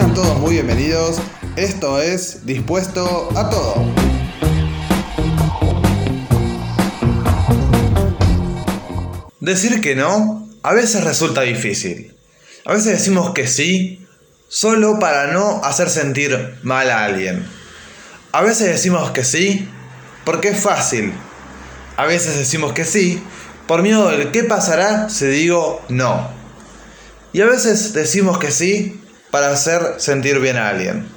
Sean todos muy bienvenidos. Esto es Dispuesto a Todo. Decir que no a veces resulta difícil. A veces decimos que sí solo para no hacer sentir mal a alguien. A veces decimos que sí porque es fácil. A veces decimos que sí por miedo del qué pasará si digo no. Y a veces decimos que sí para hacer sentir bien a alguien.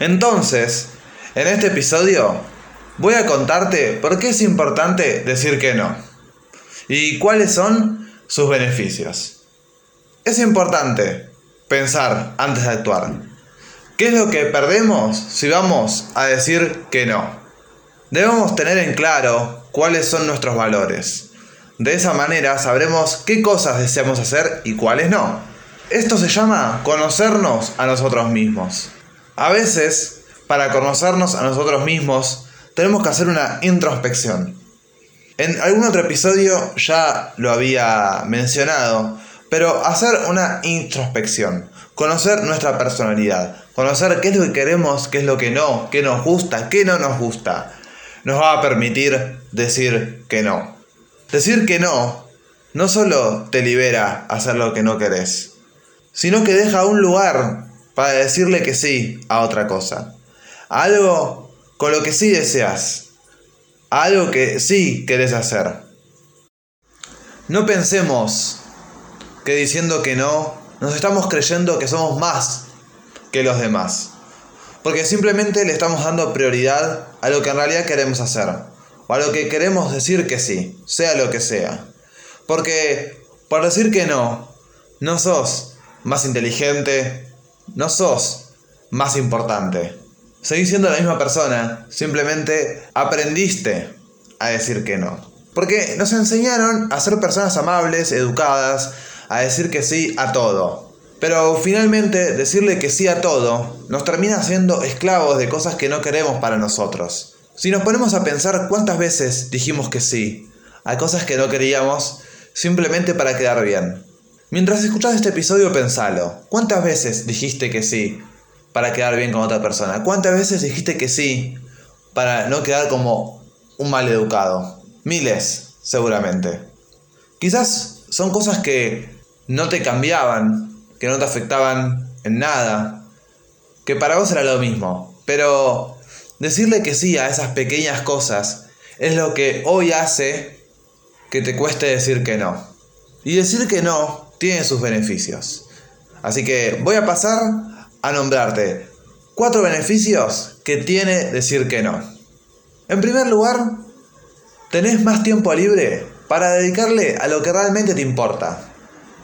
Entonces, en este episodio voy a contarte por qué es importante decir que no y cuáles son sus beneficios. Es importante pensar antes de actuar. ¿Qué es lo que perdemos si vamos a decir que no? Debemos tener en claro cuáles son nuestros valores. De esa manera sabremos qué cosas deseamos hacer y cuáles no. Esto se llama conocernos a nosotros mismos. A veces, para conocernos a nosotros mismos, tenemos que hacer una introspección. En algún otro episodio ya lo había mencionado, pero hacer una introspección, conocer nuestra personalidad, conocer qué es lo que queremos, qué es lo que no, qué nos gusta, qué no nos gusta, nos va a permitir decir que no. Decir que no no solo te libera a hacer lo que no querés, sino que deja un lugar para decirle que sí a otra cosa, a algo con lo que sí deseas, algo que sí querés hacer. No pensemos que diciendo que no, nos estamos creyendo que somos más que los demás. Porque simplemente le estamos dando prioridad a lo que en realidad queremos hacer. O a lo que queremos decir que sí, sea lo que sea. Porque por decir que no, no sos más inteligente, no sos más importante. Seguís siendo la misma persona, simplemente aprendiste a decir que no. Porque nos enseñaron a ser personas amables, educadas, a decir que sí a todo. Pero finalmente decirle que sí a todo nos termina siendo esclavos de cosas que no queremos para nosotros. Si nos ponemos a pensar cuántas veces dijimos que sí a cosas que no queríamos simplemente para quedar bien. Mientras escuchas este episodio pensalo, ¿cuántas veces dijiste que sí para quedar bien con otra persona? ¿Cuántas veces dijiste que sí para no quedar como un mal educado? Miles, seguramente. Quizás son cosas que no te cambiaban, que no te afectaban en nada, que para vos era lo mismo. Pero decirle que sí a esas pequeñas cosas es lo que hoy hace que te cueste decir que no. Y decir que no tiene sus beneficios. Así que voy a pasar a nombrarte cuatro beneficios que tiene decir que no. En primer lugar, tenés más tiempo libre para dedicarle a lo que realmente te importa.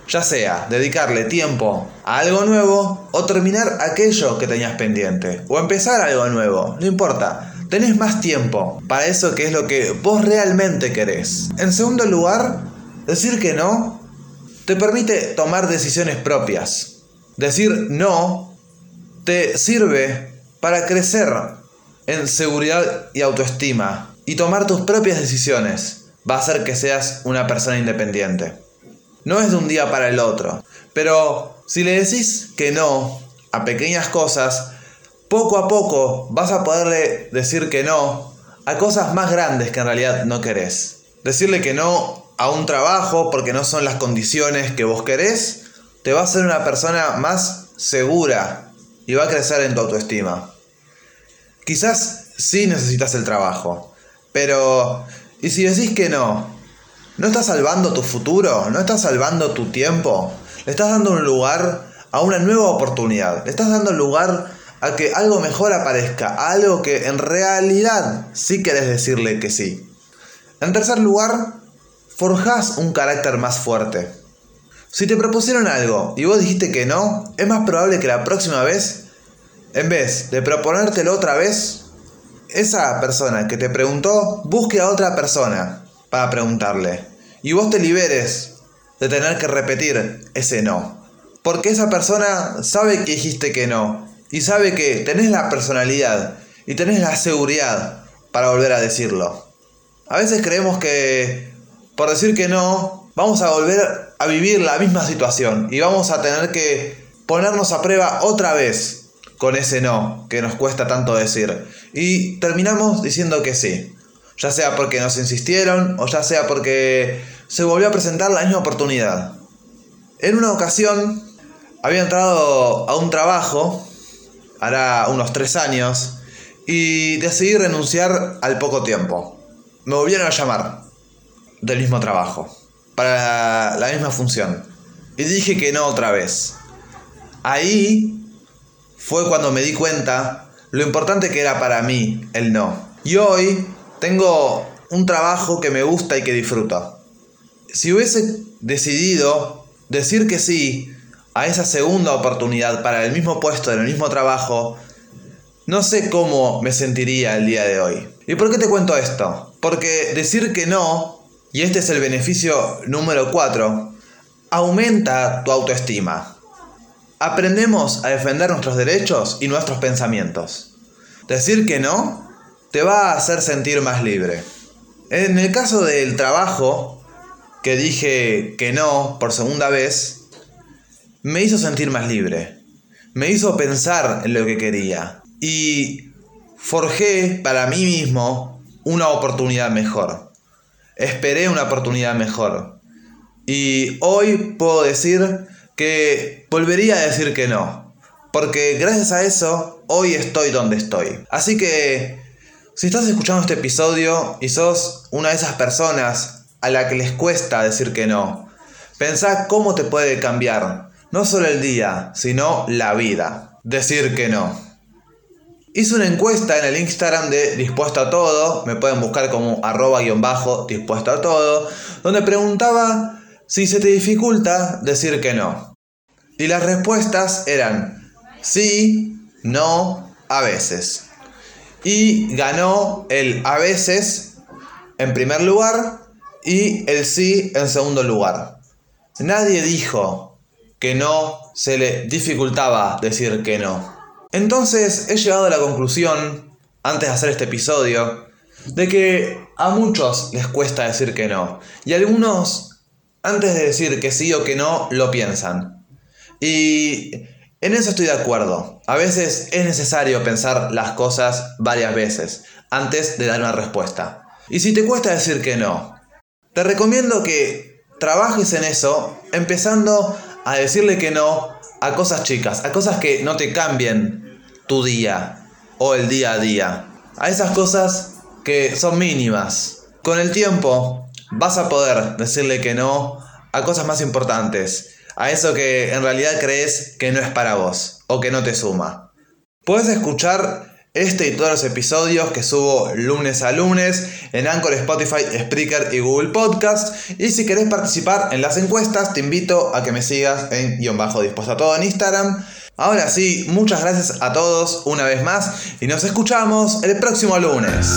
Ya sea dedicarle tiempo a algo nuevo o terminar aquello que tenías pendiente. O empezar algo nuevo, no importa. Tenés más tiempo para eso que es lo que vos realmente querés. En segundo lugar, decir que no te permite tomar decisiones propias. Decir no te sirve para crecer en seguridad y autoestima y tomar tus propias decisiones va a hacer que seas una persona independiente. No es de un día para el otro, pero si le decís que no a pequeñas cosas, poco a poco vas a poderle decir que no a cosas más grandes que en realidad no querés. Decirle que no a un trabajo porque no son las condiciones que vos querés, te va a hacer una persona más segura y va a crecer en tu autoestima. Quizás sí necesitas el trabajo, pero ¿y si decís que no? ¿No estás salvando tu futuro? ¿No estás salvando tu tiempo? Le estás dando un lugar a una nueva oportunidad. Le estás dando lugar a que algo mejor aparezca, algo que en realidad sí querés decirle que sí. En tercer lugar, forjás un carácter más fuerte. Si te propusieron algo y vos dijiste que no, es más probable que la próxima vez, en vez de proponértelo otra vez, esa persona que te preguntó busque a otra persona para preguntarle. Y vos te liberes de tener que repetir ese no. Porque esa persona sabe que dijiste que no. Y sabe que tenés la personalidad y tenés la seguridad para volver a decirlo. A veces creemos que por decir que no, vamos a volver a vivir la misma situación y vamos a tener que ponernos a prueba otra vez con ese no que nos cuesta tanto decir. Y terminamos diciendo que sí. Ya sea porque nos insistieron o ya sea porque se volvió a presentar la misma oportunidad. En una ocasión había entrado a un trabajo, hará unos tres años, y decidí renunciar al poco tiempo. Me volvieron a llamar del mismo trabajo, para la misma función. Y dije que no otra vez. Ahí fue cuando me di cuenta lo importante que era para mí el no. Y hoy tengo un trabajo que me gusta y que disfruto. Si hubiese decidido decir que sí a esa segunda oportunidad para el mismo puesto, en el mismo trabajo, no sé cómo me sentiría el día de hoy. ¿Y por qué te cuento esto? Porque decir que no, y este es el beneficio número 4, aumenta tu autoestima. Aprendemos a defender nuestros derechos y nuestros pensamientos. Decir que no te va a hacer sentir más libre. En el caso del trabajo, que dije que no por segunda vez, me hizo sentir más libre. Me hizo pensar en lo que quería y forjé para mí mismo una oportunidad mejor. Esperé una oportunidad mejor. Y hoy puedo decir que volvería a decir que no. Porque gracias a eso, hoy estoy donde estoy. Así que, si estás escuchando este episodio y sos una de esas personas a la que les cuesta decir que no, pensá cómo te puede cambiar, no solo el día, sino la vida. Decir que no. Hice una encuesta en el Instagram de Dispuesto a Todo, me pueden buscar como arroba guion bajo dispuesto a todo, donde preguntaba si se te dificulta decir que no. Y las respuestas eran sí, no, a veces. Y ganó el a veces en primer lugar y el sí en segundo lugar. Nadie dijo que no se le dificultaba decir que no. Entonces he llegado a la conclusión, antes de hacer este episodio, de que a muchos les cuesta decir que no. Y algunos, antes de decir que sí o que no, lo piensan. Y en eso estoy de acuerdo. A veces es necesario pensar las cosas varias veces antes de dar una respuesta. Y si te cuesta decir que no, te recomiendo que trabajes en eso empezando a decirle que no a cosas chicas, a cosas que no te cambien tu día o el día a día. A esas cosas que son mínimas. Con el tiempo vas a poder decirle que no a cosas más importantes. A eso que en realidad crees que no es para vos o que no te suma. Puedes escuchar este y todos los episodios que subo lunes a lunes en Anchor, Spotify, Spreaker y Google Podcast. Y si querés participar en las encuestas, te invito a que me sigas en guion bajo dispuesto a todo en Instagram. Ahora sí, muchas gracias a todos una vez más y nos escuchamos el próximo lunes.